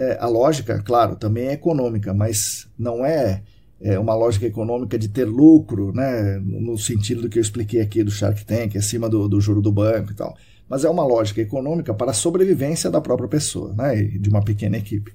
É, a lógica, claro, também é econômica, mas não é, é, uma lógica econômica de ter lucro, né, no sentido do que eu expliquei aqui do Shark Tank, acima do, do juro do banco e tal. Mas é uma lógica econômica para a sobrevivência da própria pessoa, né, de uma pequena equipe.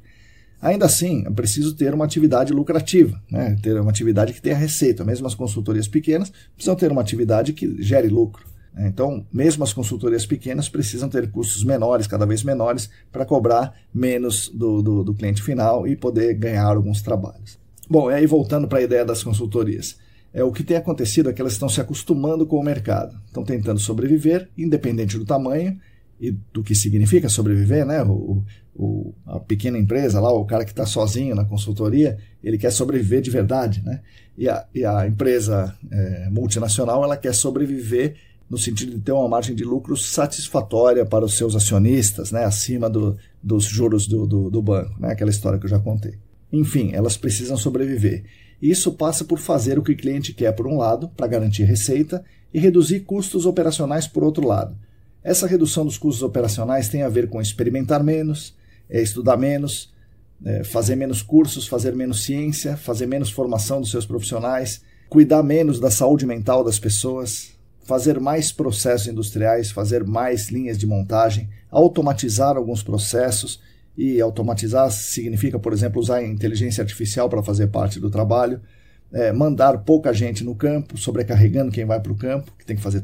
Ainda assim, é preciso ter uma atividade lucrativa, né, ter uma atividade que tenha receita. Mesmo as consultorias pequenas precisam ter uma atividade que gere lucro. Então, mesmo as consultorias pequenas precisam ter custos menores, cada vez menores, para cobrar menos do, do, do, cliente final e poder ganhar alguns trabalhos. Bom, e aí voltando para a ideia das consultorias. É, o que tem acontecido é que elas estão se acostumando com o mercado, estão tentando sobreviver, independente do tamanho e do que significa sobreviver, né? O, o, a pequena empresa lá, o cara que está sozinho na consultoria, ele quer sobreviver de verdade, né? E a, e a empresa é, multinacional, ela quer sobreviver no sentido de ter uma margem de lucro satisfatória para os seus acionistas, né, acima do, dos juros do, do, do banco, né, aquela história que eu já contei. Enfim, elas precisam sobreviver. Isso passa por fazer o que o cliente quer por um lado, para garantir receita, e reduzir custos operacionais por outro lado. Essa redução dos custos operacionais tem a ver com experimentar menos, é, estudar menos, é, fazer menos cursos, fazer menos ciência, fazer menos formação dos seus profissionais, cuidar menos da saúde mental das pessoas, fazer mais processos industriais, fazer mais linhas de montagem, automatizar alguns processos. E automatizar significa, por exemplo, usar inteligência artificial para fazer parte do trabalho, é, mandar pouca gente no campo, sobrecarregando quem vai para o campo, que tem que fazer